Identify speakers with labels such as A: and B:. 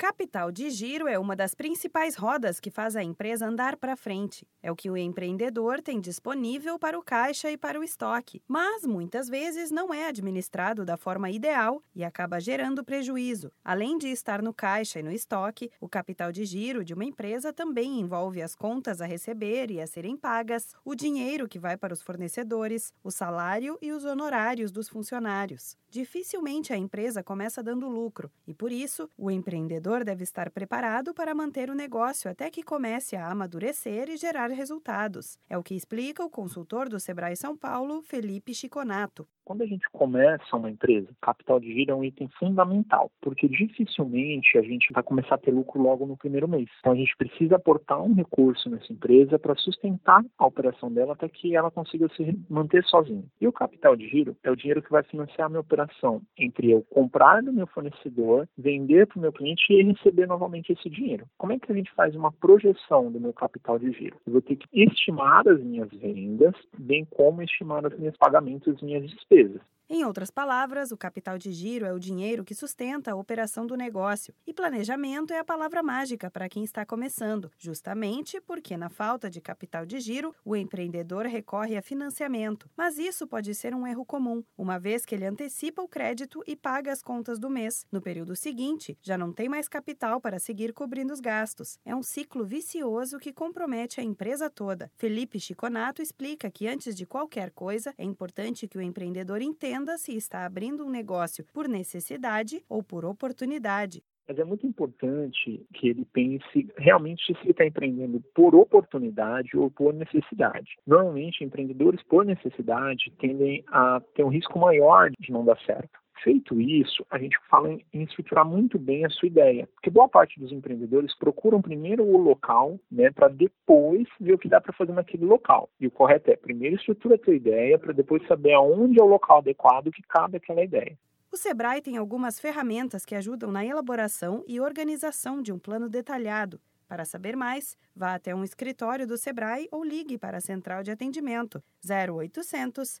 A: Capital de giro é uma das principais rodas que faz a empresa andar para frente. É o que o empreendedor tem disponível para o caixa e para o estoque, mas muitas vezes não é administrado da forma ideal e acaba gerando prejuízo. Além de estar no caixa e no estoque, o capital de giro de uma empresa também envolve as contas a receber e a serem pagas, o dinheiro que vai para os fornecedores, o salário e os honorários dos funcionários. Dificilmente a empresa começa dando lucro e, por isso, o empreendedor deve estar preparado para manter o negócio até que comece a amadurecer e gerar resultados. É o que explica o consultor do Sebrae São Paulo, Felipe Chiconato.
B: Quando a gente começa uma empresa, capital de giro é um item fundamental, porque dificilmente a gente vai começar a ter lucro logo no primeiro mês. Então a gente precisa aportar um recurso nessa empresa para sustentar a operação dela até que ela consiga se manter sozinha. E o capital de giro é o dinheiro que vai financiar a minha operação entre eu comprar do meu fornecedor, vender para o meu cliente e receber novamente esse dinheiro. Como é que a gente faz uma projeção do meu capital de giro? Eu vou ter que estimar as minhas vendas, bem como estimar os meus pagamentos, as minhas despesas.
A: Em outras palavras, o capital de giro é o dinheiro que sustenta a operação do negócio. E planejamento é a palavra mágica para quem está começando, justamente porque, na falta de capital de giro, o empreendedor recorre a financiamento. Mas isso pode ser um erro comum, uma vez que ele antecipa o crédito e paga as contas do mês. No período seguinte, já não tem mais capital para seguir cobrindo os gastos. É um ciclo vicioso que compromete a empresa toda. Felipe Chiconato explica que, antes de qualquer coisa, é importante que o empreendedor entenda se está abrindo um negócio por necessidade ou por oportunidade.
B: Mas é muito importante que ele pense realmente se ele está empreendendo por oportunidade ou por necessidade. Normalmente, empreendedores por necessidade tendem a ter um risco maior de não dar certo. Feito isso, a gente fala em estruturar muito bem a sua ideia, porque boa parte dos empreendedores procuram primeiro o local, né, para depois ver o que dá para fazer naquele local. E o correto é primeiro estrutura a tua ideia para depois saber aonde é o local adequado que cabe aquela ideia.
A: O Sebrae tem algumas ferramentas que ajudam na elaboração e organização de um plano detalhado. Para saber mais, vá até um escritório do Sebrae ou ligue para a central de atendimento 0800